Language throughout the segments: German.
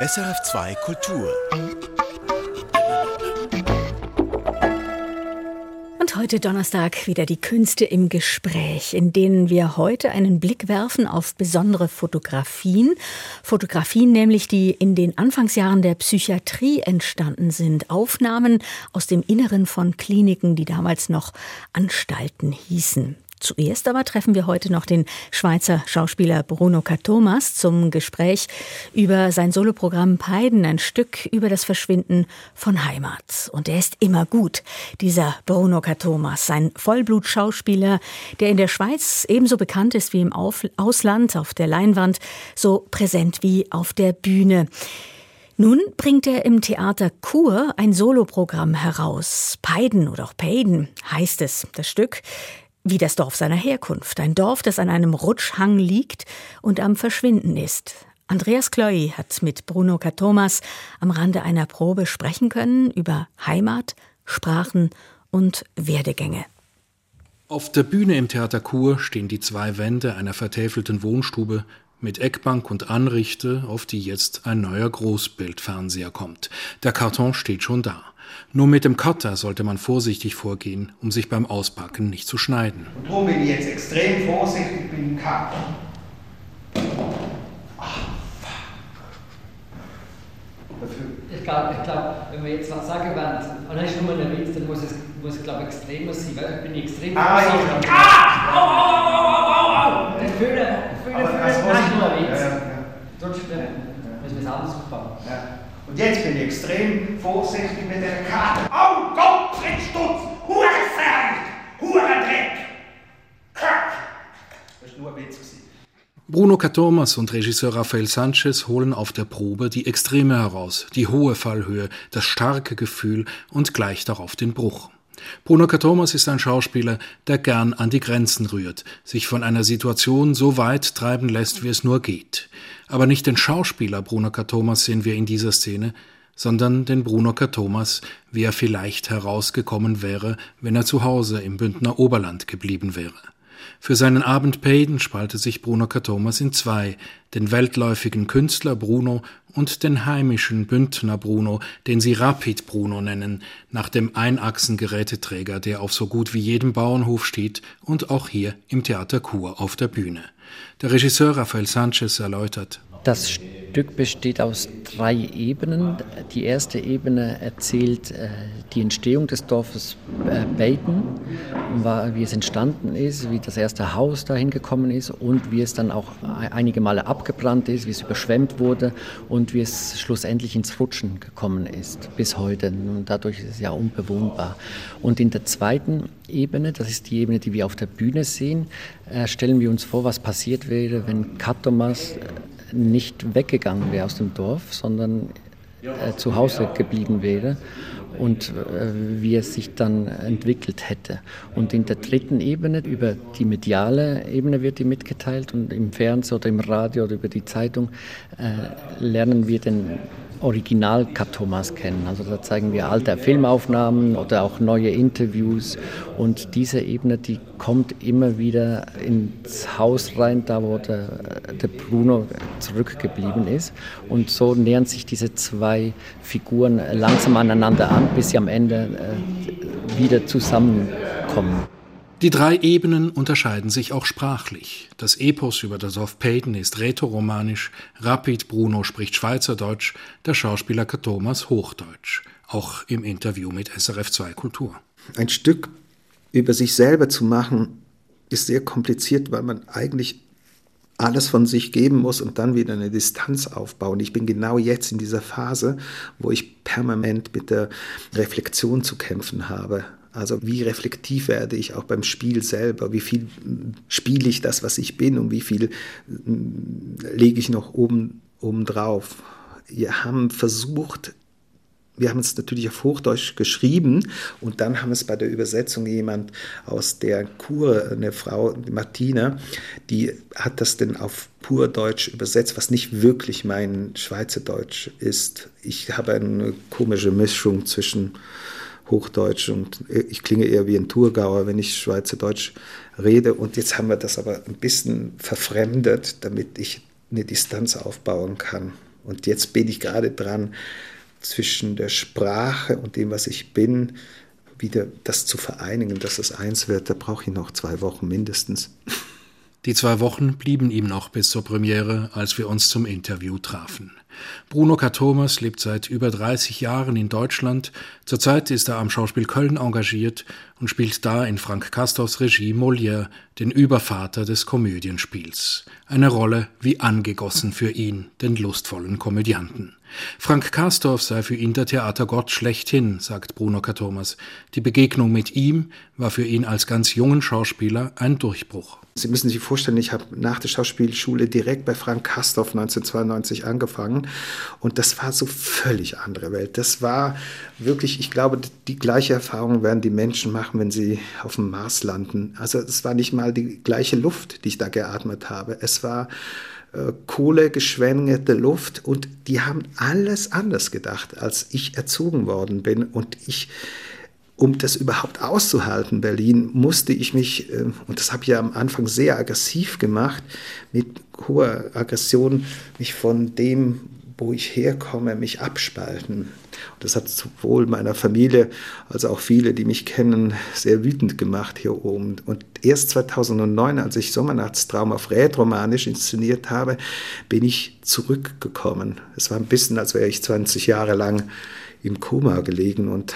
SRF2 Kultur. Und heute Donnerstag wieder die Künste im Gespräch, in denen wir heute einen Blick werfen auf besondere Fotografien. Fotografien nämlich, die in den Anfangsjahren der Psychiatrie entstanden sind. Aufnahmen aus dem Inneren von Kliniken, die damals noch Anstalten hießen. Zuerst aber treffen wir heute noch den Schweizer Schauspieler Bruno K. Thomas zum Gespräch über sein Soloprogramm Peiden, ein Stück über das Verschwinden von Heimat. Und er ist immer gut, dieser Bruno K. Thomas, ein Vollblut-Schauspieler, der in der Schweiz ebenso bekannt ist wie im Ausland, auf der Leinwand, so präsent wie auf der Bühne. Nun bringt er im Theater Kur ein Soloprogramm heraus. Peiden oder auch Peiden heißt es, das Stück wie das Dorf seiner Herkunft, ein Dorf, das an einem Rutschhang liegt und am Verschwinden ist. Andreas Kloy hat mit Bruno K. Thomas am Rande einer Probe sprechen können über Heimat, Sprachen und Werdegänge. Auf der Bühne im Theater Chur stehen die zwei Wände einer vertäfelten Wohnstube mit Eckbank und Anrichte, auf die jetzt ein neuer Großbildfernseher kommt. Der Karton steht schon da. Nur mit dem Cutter sollte man vorsichtig vorgehen, um sich beim Auspacken nicht zu schneiden. Und darum bin ich jetzt extrem vorsichtig beim Cutter. Ich glaube, ich glaub, wenn wir jetzt was sagen wollen, und das ist nur ein Witz, dann muss es, muss, glaube ich, extremer sein, weil ich bin extrem Ah, vorsichtig. ja. Ah! Au, au, au, au, au, au! Ich fühle, fühle, fühle, ist nur ein Witz. Ja, ja, Sonst äh, müssen wir es anders aufbauen. Und jetzt bin ich extrem vorsichtig mit der Karte. Oh Gott, Trittstutz! Hurefeld! Hurendreck! Kack! Das war nur ein Witz. gewesen. Bruno K. Thomas und Regisseur Rafael Sanchez holen auf der Probe die Extreme heraus, die hohe Fallhöhe, das starke Gefühl und gleich darauf den Bruch. Bruno. Thomas ist ein Schauspieler, der gern an die Grenzen rührt, sich von einer Situation so weit treiben lässt, wie es nur geht. Aber nicht den Schauspieler Bruno. Thomas sehen wir in dieser Szene, sondern den Bruno. Thomas, wie er vielleicht herausgekommen wäre, wenn er zu Hause im Bündner Oberland geblieben wäre. Für seinen Abend Payden spaltet sich Bruno K. Thomas in zwei, den weltläufigen Künstler Bruno und den heimischen Bündner Bruno, den sie Rapid Bruno nennen, nach dem Einachsengeräteträger, der auf so gut wie jedem Bauernhof steht und auch hier im Theater Chur auf der Bühne. Der Regisseur Rafael Sanchez erläutert, Das Stück besteht aus drei Ebenen. Die erste Ebene erzählt äh, die Entstehung des Dorfes äh, war, wie es entstanden ist, wie das erste Haus dahin gekommen ist und wie es dann auch e- einige Male abgebrannt ist, wie es überschwemmt wurde und wie es schlussendlich ins Rutschen gekommen ist bis heute. Und dadurch ist es ja unbewohnbar. Und in der zweiten Ebene, das ist die Ebene, die wir auf der Bühne sehen, äh, stellen wir uns vor, was passiert wäre, wenn Katomas äh, nicht weggegangen wäre aus dem Dorf, sondern äh, zu Hause geblieben wäre und äh, wie es sich dann entwickelt hätte. Und in der dritten Ebene, über die mediale Ebene wird die mitgeteilt und im Fernsehen oder im Radio oder über die Zeitung äh, lernen wir den Original Kat Thomas kennen. Also da zeigen wir alte Filmaufnahmen oder auch neue Interviews und diese Ebene, die kommt immer wieder ins Haus rein, da wo der, der Bruno zurückgeblieben ist und so nähern sich diese zwei Figuren langsam aneinander an, bis sie am Ende äh, wieder zusammenkommen. Die drei Ebenen unterscheiden sich auch sprachlich. Das Epos über das Dorf Payton ist rätoromanisch, Rapid Bruno spricht Schweizerdeutsch, der Schauspieler. Thomas Hochdeutsch. Auch im Interview mit SRF 2 Kultur. Ein Stück über sich selber zu machen, ist sehr kompliziert, weil man eigentlich alles von sich geben muss und dann wieder eine Distanz aufbauen. Ich bin genau jetzt in dieser Phase, wo ich permanent mit der Reflexion zu kämpfen habe. Also wie reflektiv werde ich auch beim Spiel selber? Wie viel spiele ich das, was ich bin und wie viel mm, lege ich noch oben, oben drauf? Wir haben versucht, wir haben es natürlich auf Hochdeutsch geschrieben und dann haben es bei der Übersetzung jemand aus der Kur, eine Frau, Martina, die hat das dann auf Purdeutsch übersetzt, was nicht wirklich mein Schweizerdeutsch ist. Ich habe eine komische Mischung zwischen Hochdeutsch und ich klinge eher wie ein Thurgauer, wenn ich Schweizerdeutsch rede. Und jetzt haben wir das aber ein bisschen verfremdet, damit ich eine Distanz aufbauen kann. Und jetzt bin ich gerade dran, zwischen der Sprache und dem, was ich bin, wieder das zu vereinigen, dass es eins wird. Da brauche ich noch zwei Wochen mindestens. Die zwei Wochen blieben ihm noch bis zur Premiere, als wir uns zum Interview trafen. Bruno K. Thomas lebt seit über 30 Jahren in Deutschland. Zurzeit ist er am Schauspiel Köln engagiert und spielt da in Frank Castorfs Regie Molière, den Übervater des Komödienspiels. Eine Rolle wie angegossen für ihn, den lustvollen Komödianten. Frank Castorf sei für ihn der Theatergott schlechthin, sagt Bruno K. Thomas. Die Begegnung mit ihm war für ihn als ganz jungen Schauspieler ein Durchbruch. Sie müssen sich vorstellen, ich habe nach der Schauspielschule direkt bei Frank Kastorf 1992 angefangen und das war so völlig andere Welt. Das war wirklich, ich glaube, die gleiche Erfahrung werden die Menschen machen, wenn sie auf dem Mars landen. Also es war nicht mal die gleiche Luft, die ich da geatmet habe. Es war äh, kohlegeschwängerte Luft und die haben alles anders gedacht, als ich erzogen worden bin. Und ich um das überhaupt auszuhalten, Berlin, musste ich mich, äh, und das habe ich ja am Anfang sehr aggressiv gemacht, mit hoher Aggression mich von dem, wo ich herkomme, mich abspalten. Das hat sowohl meiner Familie als auch viele, die mich kennen, sehr wütend gemacht hier oben. Und erst 2009, als ich Sommernachtstraum auf Rätromanisch inszeniert habe, bin ich zurückgekommen. Es war ein bisschen, als wäre ich 20 Jahre lang im Koma gelegen und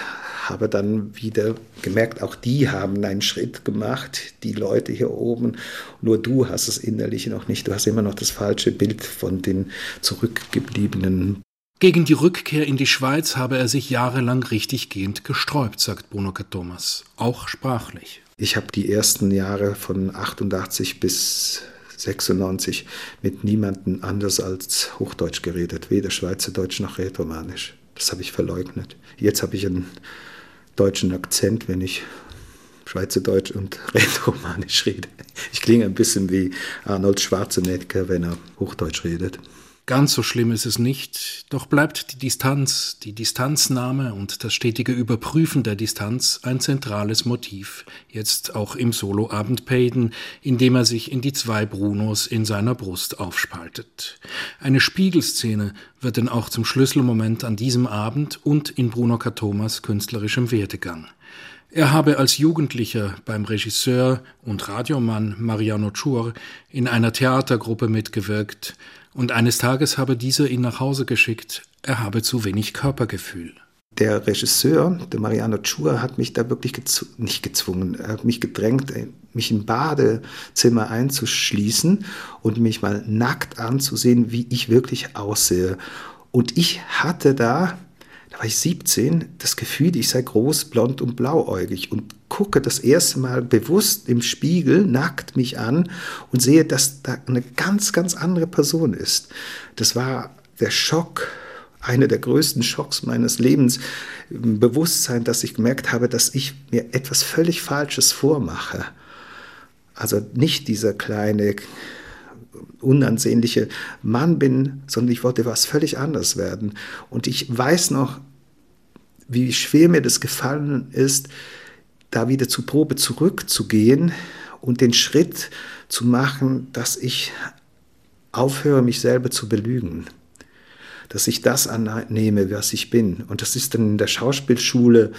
habe dann wieder gemerkt, auch die haben einen Schritt gemacht, die Leute hier oben. Nur du hast es innerlich noch nicht. Du hast immer noch das falsche Bild von den Zurückgebliebenen. Gegen die Rückkehr in die Schweiz habe er sich jahrelang richtiggehend gesträubt, sagt Bruno K. Thomas, auch sprachlich. Ich habe die ersten Jahre von 88 bis 96 mit niemandem anders als Hochdeutsch geredet, weder Schweizerdeutsch noch Rätoromanisch. Das habe ich verleugnet. Jetzt habe ich einen deutschen Akzent, wenn ich Schweizerdeutsch und Rätoromanisch rede. Ich klinge ein bisschen wie Arnold Schwarzenegger, wenn er Hochdeutsch redet. Ganz so schlimm ist es nicht, doch bleibt die Distanz, die Distanznahme und das stetige Überprüfen der Distanz ein zentrales Motiv, jetzt auch im Soloabend Payden, in dem er sich in die zwei Brunos in seiner Brust aufspaltet. Eine Spiegelszene wird denn auch zum Schlüsselmoment an diesem Abend und in Bruno Katomas künstlerischem Werdegang. Er habe als Jugendlicher beim Regisseur und Radiomann Mariano Chur in einer Theatergruppe mitgewirkt, und eines Tages habe dieser ihn nach Hause geschickt, er habe zu wenig Körpergefühl. Der Regisseur, der Mariano Chua, hat mich da wirklich gezw nicht gezwungen, er hat mich gedrängt, äh, mich im Badezimmer einzuschließen und mich mal nackt anzusehen, wie ich wirklich aussehe. Und ich hatte da da war ich 17, das Gefühl, ich sei groß, blond und blauäugig und gucke das erste Mal bewusst im Spiegel, nackt mich an und sehe, dass da eine ganz, ganz andere Person ist. Das war der Schock, einer der größten Schocks meines Lebens, im Bewusstsein, dass ich gemerkt habe, dass ich mir etwas völlig Falsches vormache. Also nicht dieser kleine unansehnliche Mann bin, sondern ich wollte was völlig anderes werden. Und ich weiß noch, wie schwer mir das gefallen ist, da wieder zur Probe zurückzugehen und den Schritt zu machen, dass ich aufhöre, mich selber zu belügen. Dass ich das annehme, was ich bin. Und das ist dann in der Schauspielschule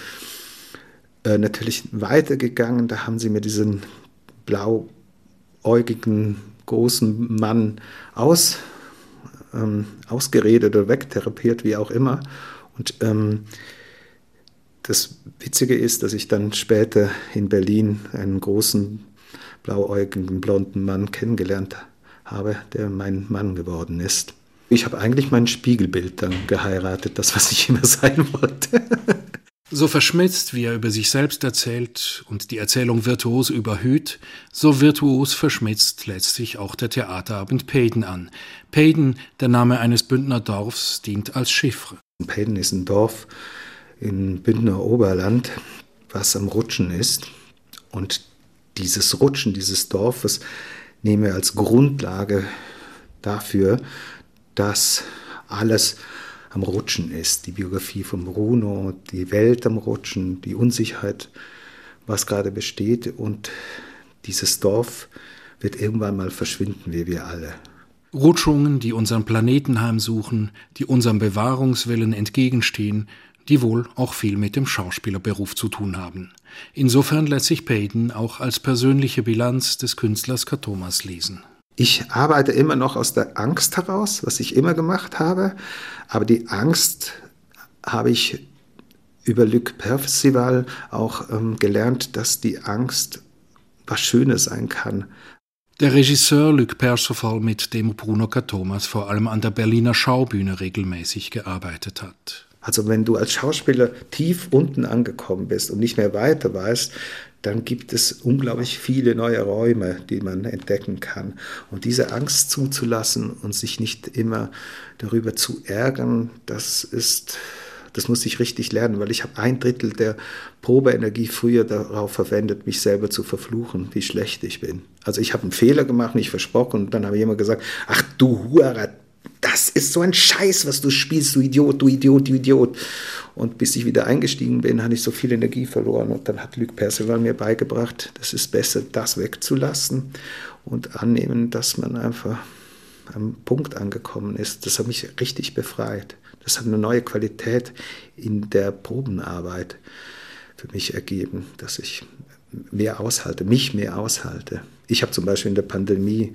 äh, natürlich weitergegangen. Da haben sie mir diesen blauäugigen großen Mann aus, ähm, ausgeredet oder wegtherapiert, wie auch immer. Und ähm, das Witzige ist, dass ich dann später in Berlin einen großen, blauäugigen, blonden Mann kennengelernt habe, der mein Mann geworden ist. Ich habe eigentlich mein Spiegelbild dann geheiratet, das, was ich immer sein wollte. So verschmitzt, wie er über sich selbst erzählt und die Erzählung virtuos überhöht, so virtuos verschmitzt letztlich auch der Theaterabend Payden an. Payden, der Name eines Bündner Dorfs, dient als Chiffre. Payden ist ein Dorf in Bündner Oberland, was am Rutschen ist. Und dieses Rutschen dieses Dorfes nehme als Grundlage dafür, dass alles am Rutschen ist. Die Biografie von Bruno, die Welt am Rutschen, die Unsicherheit, was gerade besteht. Und dieses Dorf wird irgendwann mal verschwinden, wie wir alle. Rutschungen, die unseren Planeten heimsuchen, die unserem Bewahrungswillen entgegenstehen, die wohl auch viel mit dem Schauspielerberuf zu tun haben. Insofern lässt sich Payton auch als persönliche Bilanz des Künstlers Katomas lesen. Ich arbeite immer noch aus der Angst heraus, was ich immer gemacht habe, aber die Angst habe ich über Luc Percival auch ähm, gelernt, dass die Angst was Schönes sein kann. Der Regisseur Luc Percival, mit dem Bruno K. Thomas vor allem an der Berliner Schaubühne regelmäßig gearbeitet hat. Also wenn du als Schauspieler tief unten angekommen bist und nicht mehr weiter weißt, dann gibt es unglaublich viele neue Räume, die man entdecken kann. Und diese Angst zuzulassen und sich nicht immer darüber zu ärgern, das ist, das muss ich richtig lernen, weil ich habe ein Drittel der Probeenergie früher darauf verwendet, mich selber zu verfluchen, wie schlecht ich bin. Also ich habe einen Fehler gemacht, nicht versprochen, und dann habe ich immer gesagt, ach du Hurer, das ist so ein Scheiß, was du spielst, du Idiot, du Idiot, du Idiot. Und bis ich wieder eingestiegen bin, hatte ich so viel Energie verloren. Und dann hat Luc Percival mir beigebracht, das ist besser, das wegzulassen und annehmen, dass man einfach am Punkt angekommen ist. Das hat mich richtig befreit. Das hat eine neue Qualität in der Probenarbeit für mich ergeben, dass ich mehr aushalte, mich mehr aushalte. Ich habe zum Beispiel in der Pandemie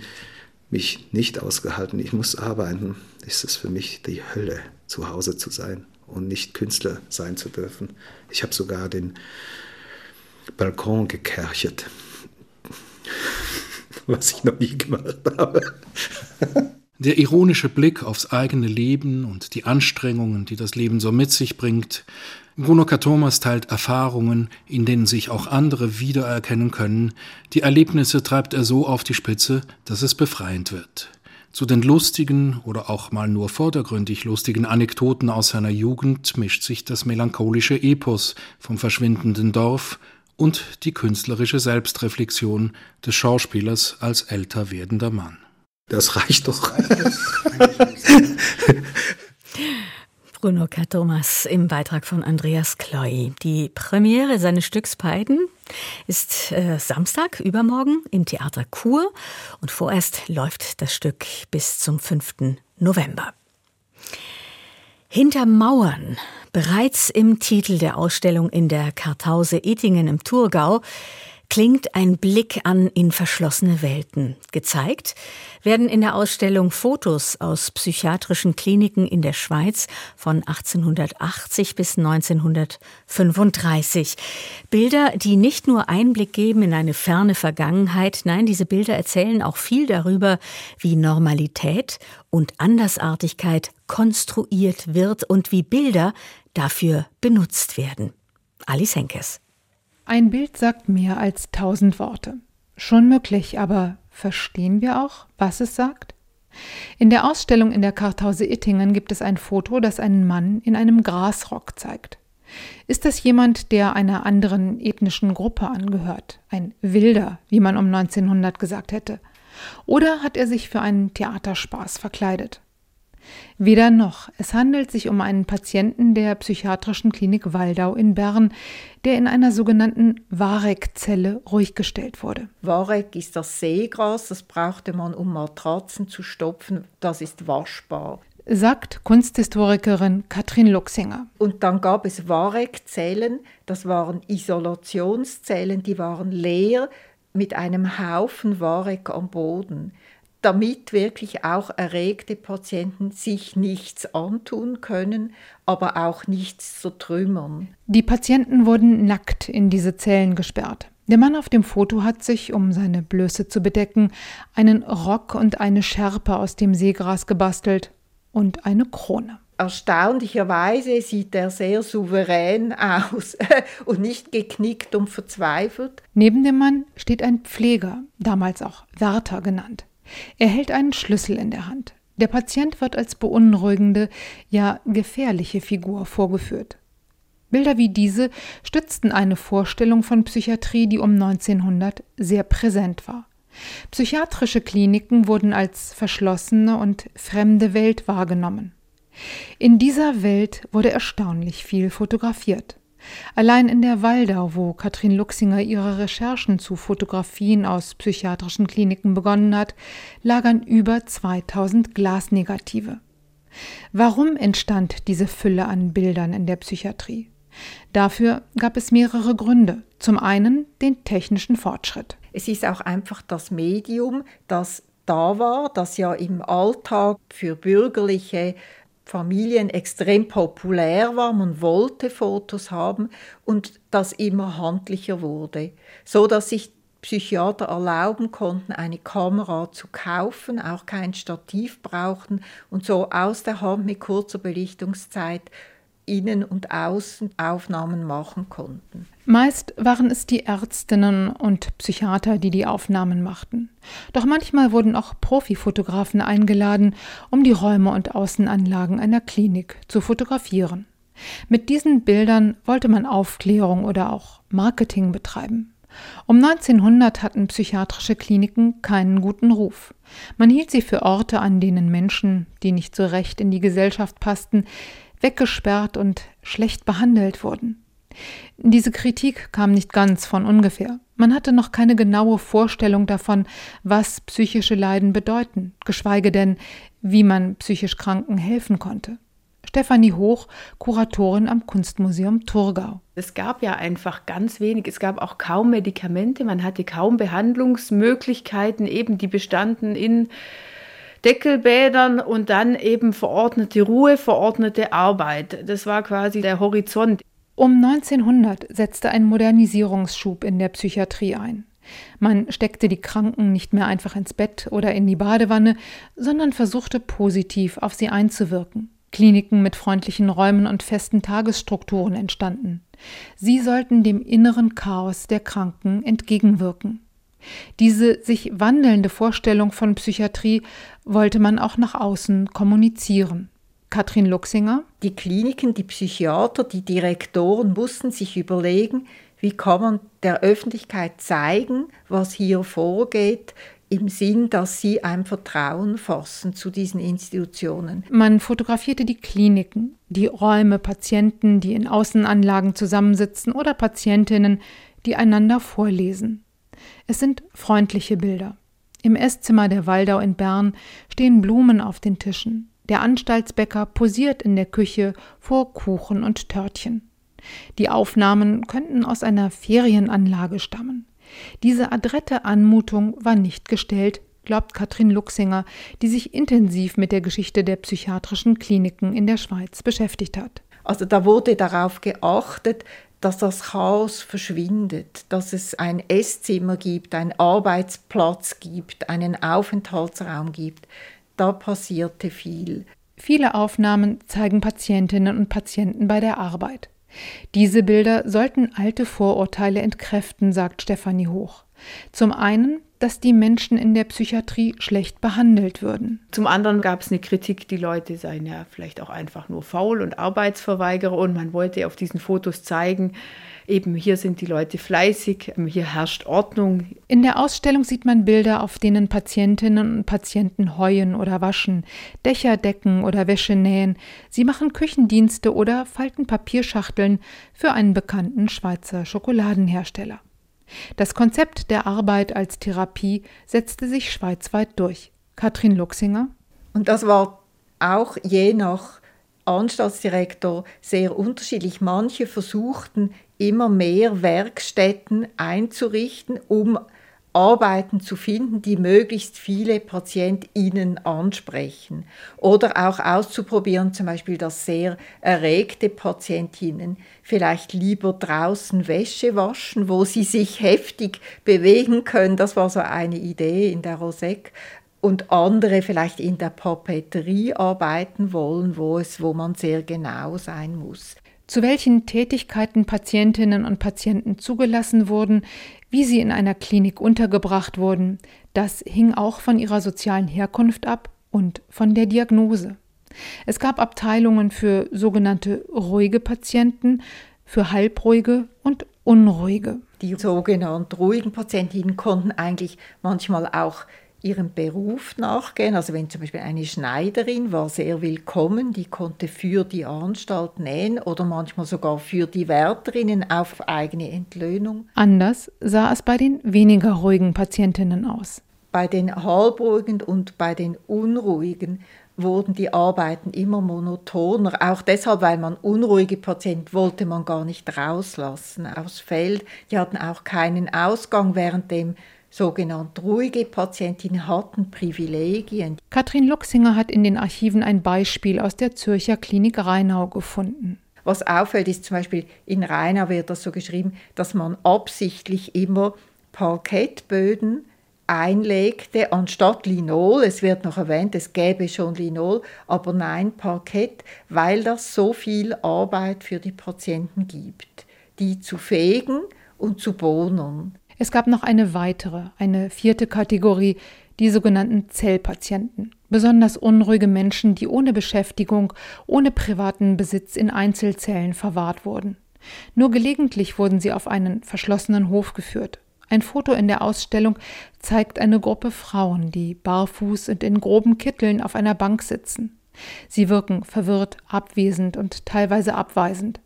mich nicht ausgehalten. Ich muss arbeiten. Ist es für mich die Hölle, zu Hause zu sein und nicht Künstler sein zu dürfen. Ich habe sogar den Balkon gekerchert, was ich noch nie gemacht habe. Der ironische Blick aufs eigene Leben und die Anstrengungen, die das Leben so mit sich bringt. Bruno Katomas teilt Erfahrungen, in denen sich auch andere wiedererkennen können. Die Erlebnisse treibt er so auf die Spitze, dass es befreiend wird. Zu den lustigen oder auch mal nur vordergründig lustigen Anekdoten aus seiner Jugend mischt sich das melancholische Epos vom verschwindenden Dorf und die künstlerische Selbstreflexion des Schauspielers als älter werdender Mann. Das reicht doch. Bruno K. Thomas im Beitrag von Andreas Kloy. Die Premiere seines Stücks Peiden ist äh, Samstag, übermorgen im Theater Kur und vorerst läuft das Stück bis zum 5. November. Hinter Mauern, bereits im Titel der Ausstellung in der Kartause Ettingen im Thurgau, klingt ein Blick an in verschlossene Welten. Gezeigt werden in der Ausstellung Fotos aus psychiatrischen Kliniken in der Schweiz von 1880 bis 1935. Bilder, die nicht nur Einblick geben in eine ferne Vergangenheit, nein, diese Bilder erzählen auch viel darüber, wie Normalität und Andersartigkeit konstruiert wird und wie Bilder dafür benutzt werden. Alice Henkes. Ein Bild sagt mehr als tausend Worte. Schon möglich, aber verstehen wir auch, was es sagt? In der Ausstellung in der Karthause Ittingen gibt es ein Foto, das einen Mann in einem Grasrock zeigt. Ist das jemand, der einer anderen ethnischen Gruppe angehört? Ein Wilder, wie man um 1900 gesagt hätte? Oder hat er sich für einen Theaterspaß verkleidet? Weder noch. Es handelt sich um einen Patienten der psychiatrischen Klinik Waldau in Bern, der in einer sogenannten Warek-Zelle ruhig gestellt wurde. Warek ist das Seegras, das brauchte man, um Matratzen zu stopfen. Das ist waschbar sagt Kunsthistorikerin Katrin Luxinger. Und dann gab es Warek-Zellen, das waren Isolationszellen, die waren leer mit einem Haufen Warek am Boden damit wirklich auch erregte Patienten sich nichts antun können, aber auch nichts zertrümmern. Die Patienten wurden nackt in diese Zellen gesperrt. Der Mann auf dem Foto hat sich, um seine Blöße zu bedecken, einen Rock und eine Schärpe aus dem Seegras gebastelt und eine Krone. Erstaunlicherweise sieht er sehr souverän aus und nicht geknickt und verzweifelt. Neben dem Mann steht ein Pfleger, damals auch Wärter genannt. Er hält einen Schlüssel in der Hand. Der Patient wird als beunruhigende, ja gefährliche Figur vorgeführt. Bilder wie diese stützten eine Vorstellung von Psychiatrie, die um 1900 sehr präsent war. Psychiatrische Kliniken wurden als verschlossene und fremde Welt wahrgenommen. In dieser Welt wurde erstaunlich viel fotografiert. Allein in der Waldau, wo Katrin Luxinger ihre Recherchen zu Fotografien aus psychiatrischen Kliniken begonnen hat, lagern über 2000 Glasnegative. Warum entstand diese Fülle an Bildern in der Psychiatrie? Dafür gab es mehrere Gründe. Zum einen den technischen Fortschritt. Es ist auch einfach das Medium, das da war, das ja im Alltag für bürgerliche Familien extrem populär war, man wollte Fotos haben und das immer handlicher wurde, so dass sich Psychiater erlauben konnten, eine Kamera zu kaufen, auch kein Stativ brauchten und so aus der Hand mit kurzer Belichtungszeit Innen- und Außenaufnahmen machen konnten. Meist waren es die Ärztinnen und Psychiater, die die Aufnahmen machten. Doch manchmal wurden auch Profifotografen eingeladen, um die Räume und Außenanlagen einer Klinik zu fotografieren. Mit diesen Bildern wollte man Aufklärung oder auch Marketing betreiben. Um 1900 hatten psychiatrische Kliniken keinen guten Ruf. Man hielt sie für Orte, an denen Menschen, die nicht so recht in die Gesellschaft passten, weggesperrt und schlecht behandelt wurden. Diese Kritik kam nicht ganz von ungefähr. Man hatte noch keine genaue Vorstellung davon, was psychische Leiden bedeuten, geschweige denn, wie man psychisch Kranken helfen konnte. Stefanie Hoch, Kuratorin am Kunstmuseum Thurgau. Es gab ja einfach ganz wenig, es gab auch kaum Medikamente, man hatte kaum Behandlungsmöglichkeiten, eben die bestanden in Deckelbädern und dann eben verordnete Ruhe, verordnete Arbeit. Das war quasi der Horizont. Um 1900 setzte ein Modernisierungsschub in der Psychiatrie ein. Man steckte die Kranken nicht mehr einfach ins Bett oder in die Badewanne, sondern versuchte positiv auf sie einzuwirken. Kliniken mit freundlichen Räumen und festen Tagesstrukturen entstanden. Sie sollten dem inneren Chaos der Kranken entgegenwirken. Diese sich wandelnde Vorstellung von Psychiatrie wollte man auch nach außen kommunizieren. Katrin Luxinger. Die Kliniken, die Psychiater, die Direktoren mussten sich überlegen, wie kann man der Öffentlichkeit zeigen, was hier vorgeht, im Sinn, dass sie ein Vertrauen fassen zu diesen Institutionen. Man fotografierte die Kliniken, die Räume, Patienten, die in Außenanlagen zusammensitzen oder Patientinnen, die einander vorlesen. Es sind freundliche Bilder. Im Esszimmer der Waldau in Bern stehen Blumen auf den Tischen. Der Anstaltsbäcker posiert in der Küche vor Kuchen und Törtchen. Die Aufnahmen könnten aus einer Ferienanlage stammen. Diese adrette Anmutung war nicht gestellt, glaubt Katrin Luxinger, die sich intensiv mit der Geschichte der psychiatrischen Kliniken in der Schweiz beschäftigt hat. Also da wurde darauf geachtet, dass das Chaos verschwindet, dass es ein Esszimmer gibt, einen Arbeitsplatz gibt, einen Aufenthaltsraum gibt. Da passierte viel. Viele Aufnahmen zeigen Patientinnen und Patienten bei der Arbeit. Diese Bilder sollten alte Vorurteile entkräften, sagt Stefanie Hoch. Zum einen dass die Menschen in der Psychiatrie schlecht behandelt würden. Zum anderen gab es eine Kritik, die Leute seien ja vielleicht auch einfach nur faul und Arbeitsverweigerer und man wollte auf diesen Fotos zeigen, eben hier sind die Leute fleißig, hier herrscht Ordnung. In der Ausstellung sieht man Bilder, auf denen Patientinnen und Patienten heuen oder waschen, Dächer decken oder Wäsche nähen. Sie machen Küchendienste oder falten Papierschachteln für einen bekannten Schweizer Schokoladenhersteller. Das Konzept der Arbeit als Therapie setzte sich schweizweit durch. Katrin Luxinger. Und das war auch je nach Anstaltsdirektor sehr unterschiedlich. Manche versuchten immer mehr Werkstätten einzurichten, um Arbeiten zu finden, die möglichst viele PatientInnen ansprechen. Oder auch auszuprobieren, zum Beispiel, dass sehr erregte Patientinnen vielleicht lieber draußen Wäsche waschen, wo sie sich heftig bewegen können. Das war so eine Idee in der Rosek. Und andere vielleicht in der Papeterie arbeiten wollen, wo, es, wo man sehr genau sein muss zu welchen Tätigkeiten Patientinnen und Patienten zugelassen wurden, wie sie in einer Klinik untergebracht wurden, das hing auch von ihrer sozialen Herkunft ab und von der Diagnose. Es gab Abteilungen für sogenannte ruhige Patienten, für halbruhige und unruhige. Die sogenannten ruhigen Patientinnen konnten eigentlich manchmal auch ihrem Beruf nachgehen. Also wenn zum Beispiel eine Schneiderin war sehr willkommen, die konnte für die Anstalt nähen oder manchmal sogar für die Wärterinnen auf eigene Entlöhnung. Anders sah es bei den weniger ruhigen Patientinnen aus. Bei den halbruhigen und bei den unruhigen wurden die Arbeiten immer monotoner. Auch deshalb, weil man unruhige Patienten wollte man gar nicht rauslassen aufs Feld. Die hatten auch keinen Ausgang, während dem sogenannte ruhige Patientinnen hatten Privilegien. Katrin Luxinger hat in den Archiven ein Beispiel aus der Zürcher Klinik Rheinau gefunden. Was auffällt, ist zum Beispiel in Rheinau wird das so geschrieben, dass man absichtlich immer Parkettböden einlegte anstatt Linol. Es wird noch erwähnt, es gäbe schon Linol, aber nein Parkett, weil das so viel Arbeit für die Patienten gibt, die zu fegen und zu bohnern. Es gab noch eine weitere, eine vierte Kategorie, die sogenannten Zellpatienten. Besonders unruhige Menschen, die ohne Beschäftigung, ohne privaten Besitz in Einzelzellen verwahrt wurden. Nur gelegentlich wurden sie auf einen verschlossenen Hof geführt. Ein Foto in der Ausstellung zeigt eine Gruppe Frauen, die barfuß und in groben Kitteln auf einer Bank sitzen. Sie wirken verwirrt, abwesend und teilweise abweisend.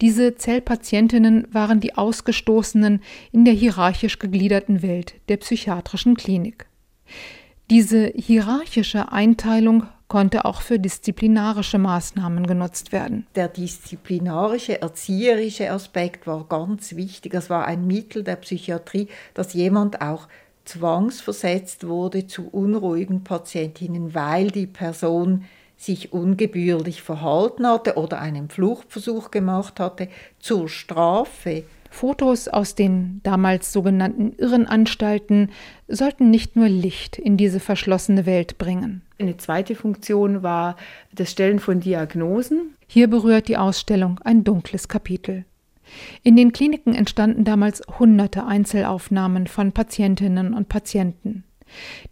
Diese Zellpatientinnen waren die Ausgestoßenen in der hierarchisch gegliederten Welt der psychiatrischen Klinik. Diese hierarchische Einteilung konnte auch für disziplinarische Maßnahmen genutzt werden. Der disziplinarische, erzieherische Aspekt war ganz wichtig. Es war ein Mittel der Psychiatrie, dass jemand auch zwangsversetzt wurde zu unruhigen Patientinnen, weil die Person sich ungebührlich verhalten hatte oder einen Fluchtversuch gemacht hatte, zur Strafe. Fotos aus den damals sogenannten Irrenanstalten sollten nicht nur Licht in diese verschlossene Welt bringen. Eine zweite Funktion war das Stellen von Diagnosen. Hier berührt die Ausstellung ein dunkles Kapitel. In den Kliniken entstanden damals hunderte Einzelaufnahmen von Patientinnen und Patienten.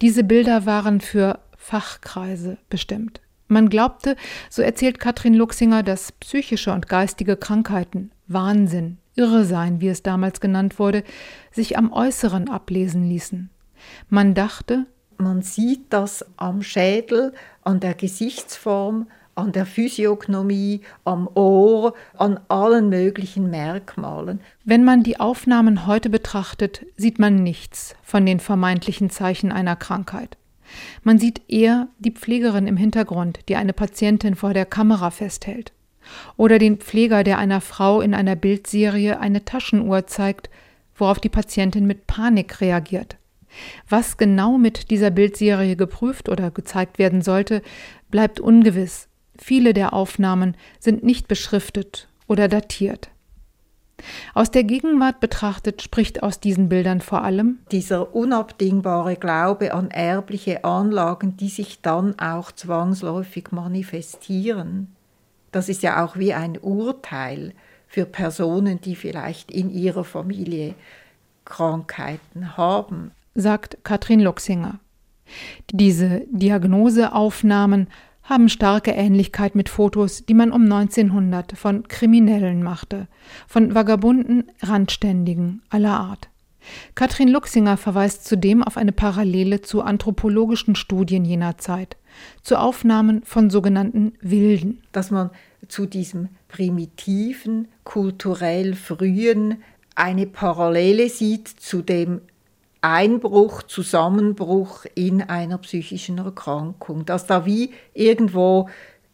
Diese Bilder waren für Fachkreise bestimmt. Man glaubte, so erzählt Katrin Luxinger, dass psychische und geistige Krankheiten, Wahnsinn, Irresein, wie es damals genannt wurde, sich am Äußeren ablesen ließen. Man dachte, man sieht das am Schädel, an der Gesichtsform, an der Physiognomie, am Ohr, an allen möglichen Merkmalen. Wenn man die Aufnahmen heute betrachtet, sieht man nichts von den vermeintlichen Zeichen einer Krankheit. Man sieht eher die Pflegerin im Hintergrund, die eine Patientin vor der Kamera festhält. Oder den Pfleger, der einer Frau in einer Bildserie eine Taschenuhr zeigt, worauf die Patientin mit Panik reagiert. Was genau mit dieser Bildserie geprüft oder gezeigt werden sollte, bleibt ungewiss. Viele der Aufnahmen sind nicht beschriftet oder datiert. Aus der Gegenwart betrachtet spricht aus diesen Bildern vor allem dieser unabdingbare Glaube an erbliche Anlagen, die sich dann auch zwangsläufig manifestieren. Das ist ja auch wie ein Urteil für Personen, die vielleicht in ihrer Familie Krankheiten haben, sagt Katrin Luxinger. Diese Diagnoseaufnahmen haben starke Ähnlichkeit mit Fotos, die man um 1900 von Kriminellen machte, von Vagabunden, Randständigen aller Art. Katrin Luxinger verweist zudem auf eine Parallele zu anthropologischen Studien jener Zeit, zu Aufnahmen von sogenannten Wilden. Dass man zu diesem primitiven, kulturell frühen eine Parallele sieht zu dem Einbruch, Zusammenbruch in einer psychischen Erkrankung, dass da wie irgendwo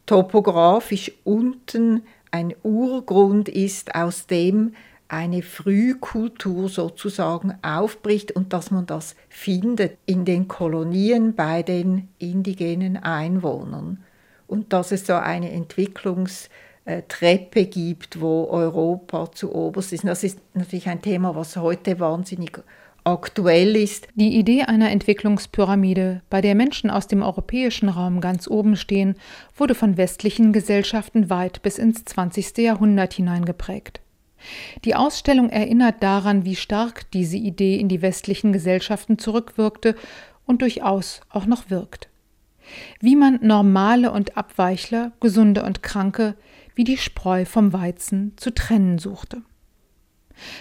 topografisch unten ein Urgrund ist, aus dem eine Frühkultur sozusagen aufbricht und dass man das findet in den Kolonien bei den indigenen Einwohnern und dass es so eine Entwicklungstreppe gibt, wo Europa zu oberst ist. Das ist natürlich ein Thema, was heute wahnsinnig aktuell ist. Die Idee einer Entwicklungspyramide, bei der Menschen aus dem europäischen Raum ganz oben stehen, wurde von westlichen Gesellschaften weit bis ins 20. Jahrhundert hineingeprägt. Die Ausstellung erinnert daran, wie stark diese Idee in die westlichen Gesellschaften zurückwirkte und durchaus auch noch wirkt. Wie man normale und Abweichler, gesunde und kranke, wie die Spreu vom Weizen zu trennen suchte.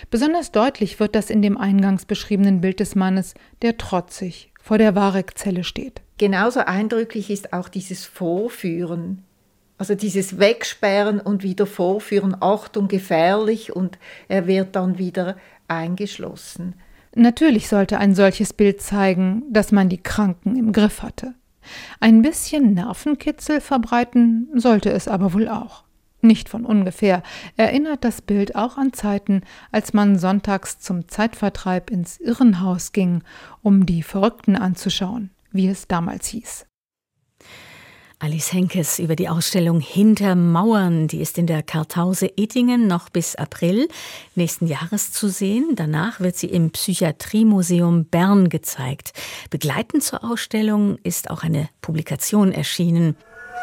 Besonders deutlich wird das in dem eingangs beschriebenen Bild des Mannes, der trotzig, vor der Warek-Zelle steht. Genauso eindrücklich ist auch dieses Vorführen, also dieses Wegsperren und wieder Vorführen, Achtung, gefährlich und er wird dann wieder eingeschlossen. Natürlich sollte ein solches Bild zeigen, dass man die Kranken im Griff hatte. Ein bisschen Nervenkitzel verbreiten sollte es aber wohl auch. Nicht von ungefähr erinnert das Bild auch an Zeiten, als man sonntags zum Zeitvertreib ins Irrenhaus ging, um die Verrückten anzuschauen, wie es damals hieß. Alice Henkes über die Ausstellung Hinter Mauern. Die ist in der Kartause Ettingen noch bis April nächsten Jahres zu sehen. Danach wird sie im Psychiatriemuseum Bern gezeigt. Begleitend zur Ausstellung ist auch eine Publikation erschienen.